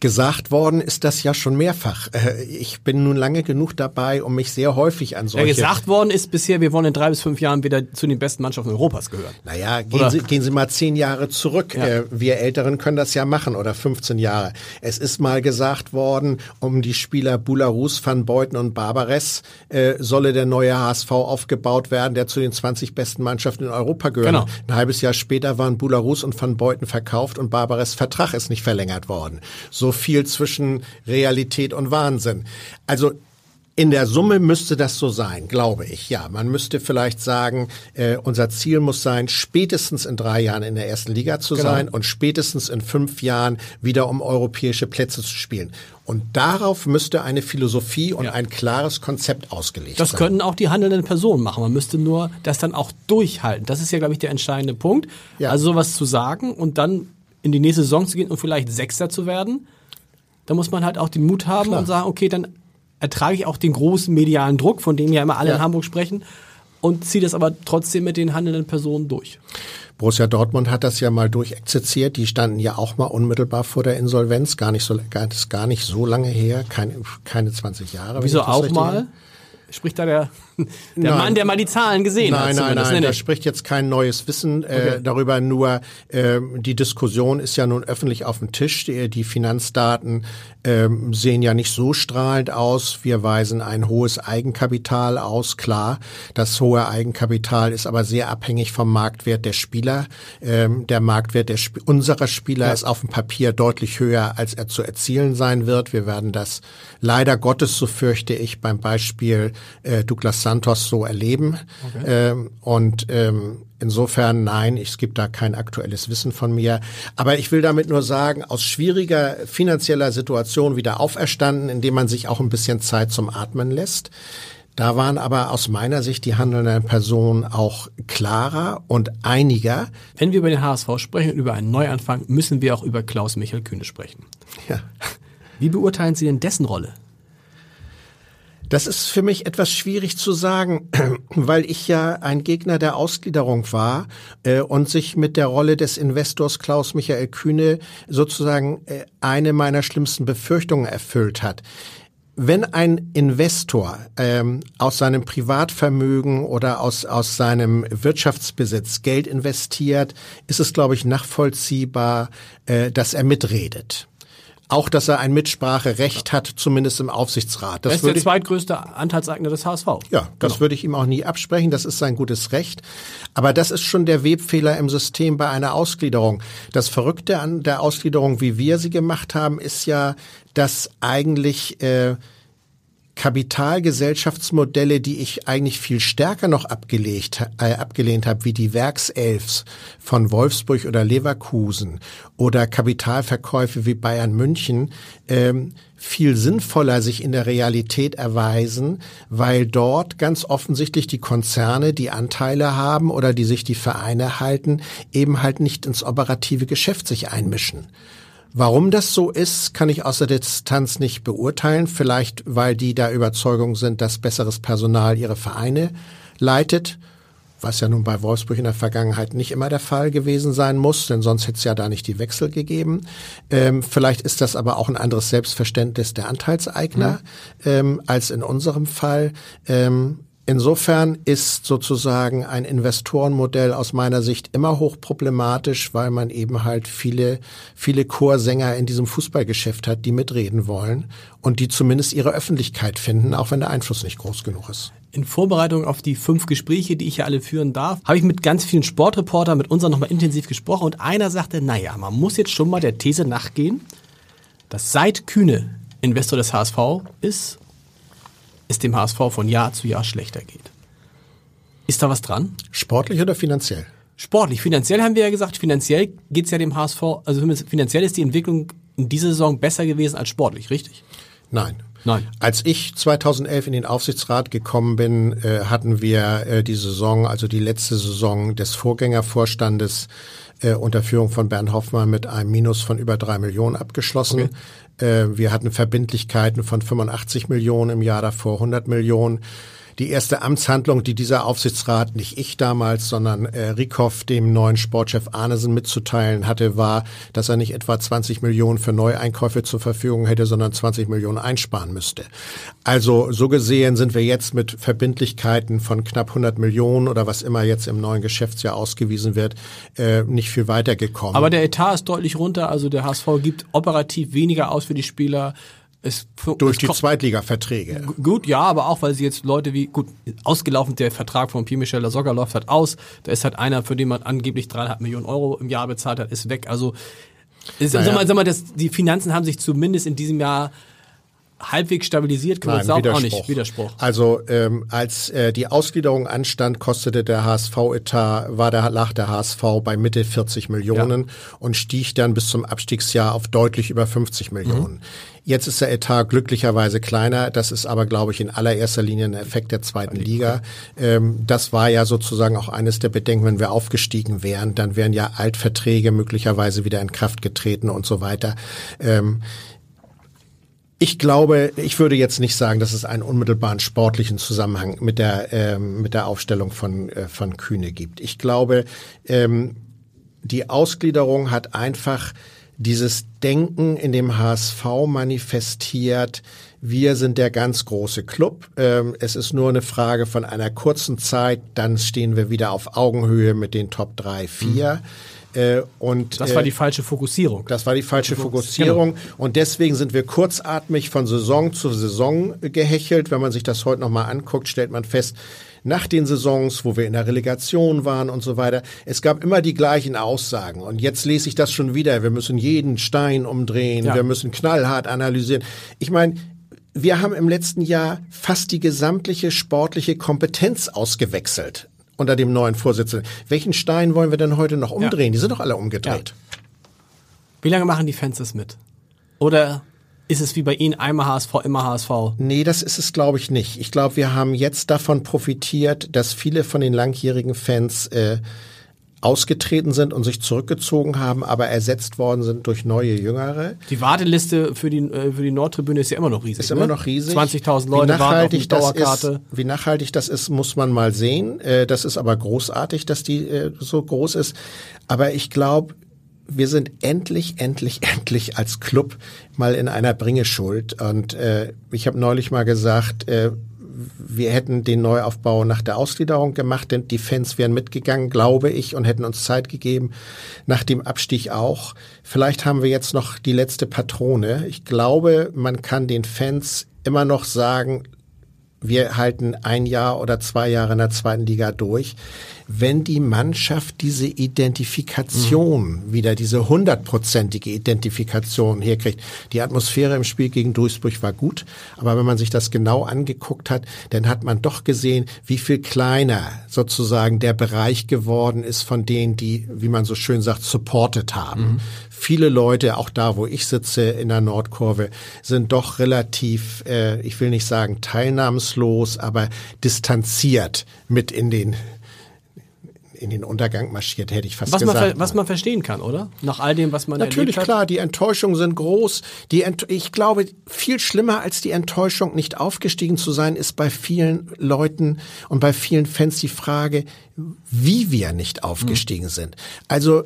Gesagt worden ist das ja schon mehrfach. Äh, ich bin nun lange genug dabei, um mich sehr häufig an solche... Ja, gesagt worden ist bisher, wir wollen in drei bis fünf Jahren wieder zu den besten Mannschaften Europas gehören. Naja, gehen, Sie, gehen Sie mal zehn Jahre zurück. Ja. Äh, wir Älteren können das ja machen oder 15 Jahre. Es ist mal gesagt worden, um die Spieler Bularus, Van Beuten und Barbares äh, solle der neue HSV aufgebaut werden, der zu den 20 besten Mannschaften in Europa gehört. Genau. Ein halbes Jahr später waren Bularus und Van Beuten verkauft und Barbares Vertrag ist nicht verlängert worden. So viel zwischen Realität und Wahnsinn. Also in der Summe müsste das so sein, glaube ich. Ja, man müsste vielleicht sagen, äh, unser Ziel muss sein, spätestens in drei Jahren in der ersten Liga zu genau. sein und spätestens in fünf Jahren wieder um europäische Plätze zu spielen. Und darauf müsste eine Philosophie und ja. ein klares Konzept ausgelegt das sein. Das könnten auch die handelnden Personen machen. Man müsste nur das dann auch durchhalten. Das ist ja, glaube ich, der entscheidende Punkt. Ja. Also sowas zu sagen und dann in die nächste Saison zu gehen und vielleicht Sechster zu werden da muss man halt auch den Mut haben Klar. und sagen, okay, dann ertrage ich auch den großen medialen Druck, von dem ja immer alle ja. in Hamburg sprechen, und ziehe das aber trotzdem mit den handelnden Personen durch. Borussia Dortmund hat das ja mal durchexerziert. Die standen ja auch mal unmittelbar vor der Insolvenz, gar nicht so, gar, gar nicht so lange her, keine, keine 20 Jahre. Wieso auch mal? Spricht da der, der Mann, der mal die Zahlen gesehen nein, hat? Nein, nein, nein, da spricht jetzt kein neues Wissen äh, okay. darüber, nur äh, die Diskussion ist ja nun öffentlich auf dem Tisch. Die, die Finanzdaten äh, sehen ja nicht so strahlend aus. Wir weisen ein hohes Eigenkapital aus, klar. Das hohe Eigenkapital ist aber sehr abhängig vom Marktwert der Spieler. Ähm, der Marktwert der Sp unserer Spieler ja. ist auf dem Papier deutlich höher, als er zu erzielen sein wird. Wir werden das leider Gottes, so fürchte ich, beim Beispiel äh, Douglas Santos so erleben. Okay. Ähm, und ähm, insofern nein, es gibt da kein aktuelles Wissen von mir. Aber ich will damit nur sagen, aus schwieriger finanzieller Situation wieder auferstanden, indem man sich auch ein bisschen Zeit zum Atmen lässt. Da waren aber aus meiner Sicht die handelnden Personen auch klarer und einiger. Wenn wir über den HSV sprechen und über einen Neuanfang, müssen wir auch über Klaus-Michael Kühne sprechen. Ja. Wie beurteilen Sie denn dessen Rolle? Das ist für mich etwas schwierig zu sagen, [CLEARS THROAT] weil ich ja ein Gegner der Ausgliederung war äh, und sich mit der Rolle des Investors Klaus Michael Kühne sozusagen äh, eine meiner schlimmsten Befürchtungen erfüllt hat. Wenn ein Investor ähm, aus seinem Privatvermögen oder aus, aus seinem Wirtschaftsbesitz Geld investiert, ist es, glaube ich, nachvollziehbar, äh, dass er mitredet. Auch, dass er ein Mitspracherecht hat, zumindest im Aufsichtsrat. Das, das ist der zweitgrößte Anteilseigner des HSV. Ja, das genau. würde ich ihm auch nie absprechen. Das ist sein gutes Recht. Aber das ist schon der Webfehler im System bei einer Ausgliederung. Das Verrückte an der Ausgliederung, wie wir sie gemacht haben, ist ja, dass eigentlich äh, Kapitalgesellschaftsmodelle, die ich eigentlich viel stärker noch abgelegt, äh, abgelehnt habe, wie die Werkselfs von Wolfsburg oder Leverkusen oder Kapitalverkäufe wie Bayern München, ähm, viel sinnvoller sich in der Realität erweisen, weil dort ganz offensichtlich die Konzerne, die Anteile haben oder die sich die Vereine halten, eben halt nicht ins operative Geschäft sich einmischen. Warum das so ist, kann ich aus der Distanz nicht beurteilen. Vielleicht, weil die der Überzeugung sind, dass besseres Personal ihre Vereine leitet, was ja nun bei Wolfsburg in der Vergangenheit nicht immer der Fall gewesen sein muss, denn sonst hätte es ja da nicht die Wechsel gegeben. Ähm, vielleicht ist das aber auch ein anderes Selbstverständnis der Anteilseigner mhm. ähm, als in unserem Fall. Ähm, Insofern ist sozusagen ein Investorenmodell aus meiner Sicht immer hochproblematisch, weil man eben halt viele, viele Chorsänger in diesem Fußballgeschäft hat, die mitreden wollen und die zumindest ihre Öffentlichkeit finden, auch wenn der Einfluss nicht groß genug ist. In Vorbereitung auf die fünf Gespräche, die ich hier alle führen darf, habe ich mit ganz vielen Sportreportern, mit unseren nochmal intensiv gesprochen und einer sagte, naja, man muss jetzt schon mal der These nachgehen, dass seit Kühne Investor des HSV ist es dem HSV von Jahr zu Jahr schlechter geht. Ist da was dran? Sportlich oder finanziell? Sportlich. Finanziell haben wir ja gesagt, finanziell geht es ja dem HSV, also finanziell ist die Entwicklung in dieser Saison besser gewesen als sportlich, richtig? Nein. Nein. Als ich 2011 in den Aufsichtsrat gekommen bin, äh, hatten wir äh, die Saison, also die letzte Saison des Vorgängervorstandes äh, unter Führung von Bernd Hoffmann mit einem Minus von über drei Millionen abgeschlossen. Okay. Äh, wir hatten Verbindlichkeiten von 85 Millionen im Jahr davor, 100 Millionen. Die erste Amtshandlung, die dieser Aufsichtsrat, nicht ich damals, sondern äh, Rikoff, dem neuen Sportchef Arnesen mitzuteilen hatte, war, dass er nicht etwa 20 Millionen für Neueinkäufe zur Verfügung hätte, sondern 20 Millionen einsparen müsste. Also so gesehen sind wir jetzt mit Verbindlichkeiten von knapp 100 Millionen oder was immer jetzt im neuen Geschäftsjahr ausgewiesen wird, äh, nicht viel weitergekommen. Aber der Etat ist deutlich runter, also der HSV gibt operativ weniger aus für die Spieler es, Durch die Zweitliga-Verträge. Gut, ja, aber auch, weil sie jetzt Leute wie, gut, ausgelaufen, der Vertrag von Pierre-Michel Lasogga läuft halt aus. Da ist halt einer, für den man angeblich dreieinhalb Millionen Euro im Jahr bezahlt hat, ist weg. Also, ist, naja. sag mal, sag mal, das, die Finanzen haben sich zumindest in diesem Jahr halbwegs stabilisiert, kann man sagen, auch nicht. Widerspruch. Also ähm, als äh, die Ausgliederung anstand, kostete der HSV-Etat, war der, lag der HSV bei Mitte 40 Millionen ja. und stieg dann bis zum Abstiegsjahr auf deutlich über 50 Millionen. Mhm. Jetzt ist der Etat glücklicherweise kleiner. Das ist aber, glaube ich, in allererster Linie ein Effekt der zweiten Liga. Ähm, das war ja sozusagen auch eines der Bedenken, wenn wir aufgestiegen wären, dann wären ja Altverträge möglicherweise wieder in Kraft getreten und so weiter. Ähm, ich glaube, ich würde jetzt nicht sagen, dass es einen unmittelbaren sportlichen Zusammenhang mit der ähm, mit der Aufstellung von äh, von Kühne gibt. Ich glaube, ähm, die Ausgliederung hat einfach dieses Denken in dem HSV manifestiert. Wir sind der ganz große Club. Ähm, es ist nur eine Frage von einer kurzen Zeit, dann stehen wir wieder auf Augenhöhe mit den Top 3, 4. Mhm. Äh, und, das war äh, die falsche Fokussierung. Das war die falsche Fokussierung. Genau. Und deswegen sind wir kurzatmig von Saison zu Saison gehechelt. Wenn man sich das heute nochmal anguckt, stellt man fest, nach den Saisons, wo wir in der Relegation waren und so weiter, es gab immer die gleichen Aussagen. Und jetzt lese ich das schon wieder. Wir müssen jeden Stein umdrehen. Ja. Wir müssen knallhart analysieren. Ich meine, wir haben im letzten Jahr fast die gesamtliche sportliche Kompetenz ausgewechselt unter dem neuen Vorsitzenden. Welchen Stein wollen wir denn heute noch umdrehen? Ja. Die sind doch alle umgedreht. Ja. Wie lange machen die Fans das mit? Oder ist es wie bei Ihnen einmal HSV, immer HSV? Nee, das ist es, glaube ich, nicht. Ich glaube, wir haben jetzt davon profitiert, dass viele von den langjährigen Fans äh, ausgetreten sind und sich zurückgezogen haben, aber ersetzt worden sind durch neue Jüngere. Die Warteliste für die, äh, für die Nordtribüne ist ja immer noch riesig. Ist ne? immer noch riesig. 20.000 Leute warten auf die Dauerkarte. Ist, wie nachhaltig das ist, muss man mal sehen. Äh, das ist aber großartig, dass die äh, so groß ist. Aber ich glaube, wir sind endlich, endlich, [LAUGHS] endlich als Club mal in einer Bringeschuld. Und äh, ich habe neulich mal gesagt, äh, wir hätten den Neuaufbau nach der Ausgliederung gemacht, denn die Fans wären mitgegangen, glaube ich, und hätten uns Zeit gegeben, nach dem Abstieg auch. Vielleicht haben wir jetzt noch die letzte Patrone. Ich glaube, man kann den Fans immer noch sagen, wir halten ein Jahr oder zwei Jahre in der zweiten Liga durch. Wenn die Mannschaft diese Identifikation mhm. wieder, diese hundertprozentige Identifikation herkriegt. Die Atmosphäre im Spiel gegen Duisburg war gut, aber wenn man sich das genau angeguckt hat, dann hat man doch gesehen, wie viel kleiner sozusagen der Bereich geworden ist von denen, die, wie man so schön sagt, supported haben. Mhm viele Leute, auch da, wo ich sitze in der Nordkurve, sind doch relativ, äh, ich will nicht sagen teilnahmslos, aber distanziert mit in den in den Untergang marschiert, hätte ich fast was gesagt. Man, was man verstehen kann, oder? Nach all dem, was man Natürlich, klar, die Enttäuschungen sind groß. Die Ent ich glaube, viel schlimmer als die Enttäuschung, nicht aufgestiegen zu sein, ist bei vielen Leuten und bei vielen Fans die Frage, wie wir nicht aufgestiegen mhm. sind. Also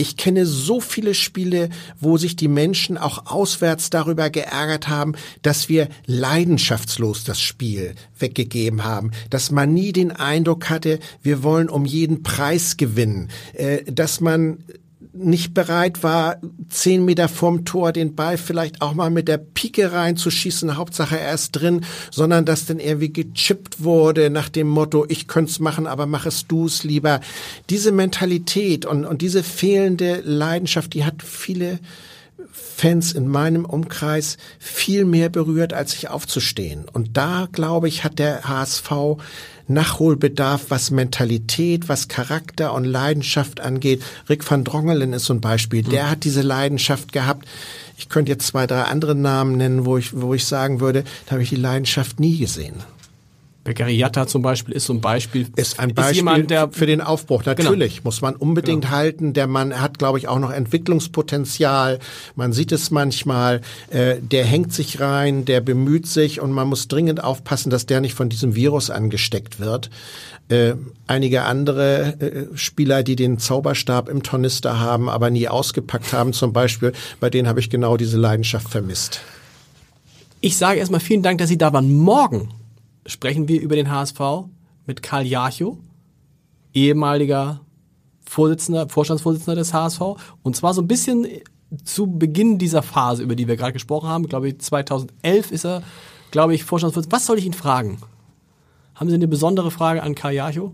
ich kenne so viele Spiele, wo sich die Menschen auch auswärts darüber geärgert haben, dass wir leidenschaftslos das Spiel weggegeben haben, dass man nie den Eindruck hatte, wir wollen um jeden Preis gewinnen, äh, dass man nicht bereit war, zehn Meter vorm Tor den Ball vielleicht auch mal mit der Pike reinzuschießen, Hauptsache er ist drin, sondern dass dann irgendwie gechippt wurde nach dem Motto, ich könnte es machen, aber mach es du es lieber. Diese Mentalität und, und diese fehlende Leidenschaft, die hat viele Fans in meinem Umkreis viel mehr berührt, als sich aufzustehen. Und da, glaube ich, hat der HSV Nachholbedarf, was Mentalität, was Charakter und Leidenschaft angeht. Rick van Drongelen ist so ein Beispiel. Der mhm. hat diese Leidenschaft gehabt. Ich könnte jetzt zwei, drei andere Namen nennen, wo ich, wo ich sagen würde, da habe ich die Leidenschaft nie gesehen. Beccariata zum Beispiel ist so ein Beispiel. Ist ein Beispiel ist jemand, der für den Aufbruch. Genau. Natürlich genau. muss man unbedingt genau. halten. Der Mann hat, glaube ich, auch noch Entwicklungspotenzial. Man sieht es manchmal. Äh, der hängt sich rein, der bemüht sich und man muss dringend aufpassen, dass der nicht von diesem Virus angesteckt wird. Äh, einige andere äh, Spieler, die den Zauberstab im Tornister haben, aber nie ausgepackt haben, zum Beispiel, bei denen habe ich genau diese Leidenschaft vermisst. Ich sage erstmal vielen Dank, dass Sie da waren. Morgen sprechen wir über den HSV mit Karl Jarchow, ehemaliger Vorsitzender, Vorstandsvorsitzender des HSV. Und zwar so ein bisschen zu Beginn dieser Phase, über die wir gerade gesprochen haben. Ich glaube, 2011 ist er, glaube ich, Vorstandsvorsitzender. Was soll ich ihn fragen? Haben Sie eine besondere Frage an Karl Jarchow?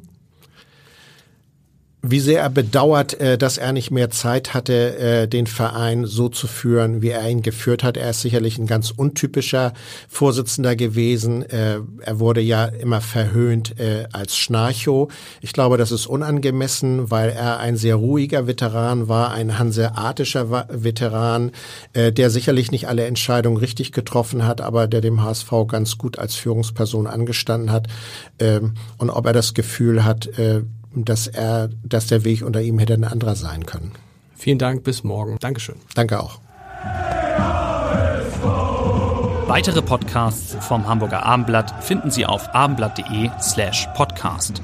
Wie sehr er bedauert, äh, dass er nicht mehr Zeit hatte, äh, den Verein so zu führen, wie er ihn geführt hat. Er ist sicherlich ein ganz untypischer Vorsitzender gewesen. Äh, er wurde ja immer verhöhnt als Schnarcho. Ich glaube, das ist unangemessen, weil er ein sehr ruhiger Veteran war, ein hanseatischer Veteran, der sicherlich nicht alle Entscheidungen richtig getroffen hat, aber der dem HSV ganz gut als Führungsperson angestanden hat. Ähm, und ob er das Gefühl hat, dass er, dass der Weg unter ihm hätte ein anderer sein können. Vielen Dank, bis morgen. Dankeschön. Danke auch. Weitere Podcasts vom Hamburger Abendblatt finden Sie auf abendblatt.de slash podcast.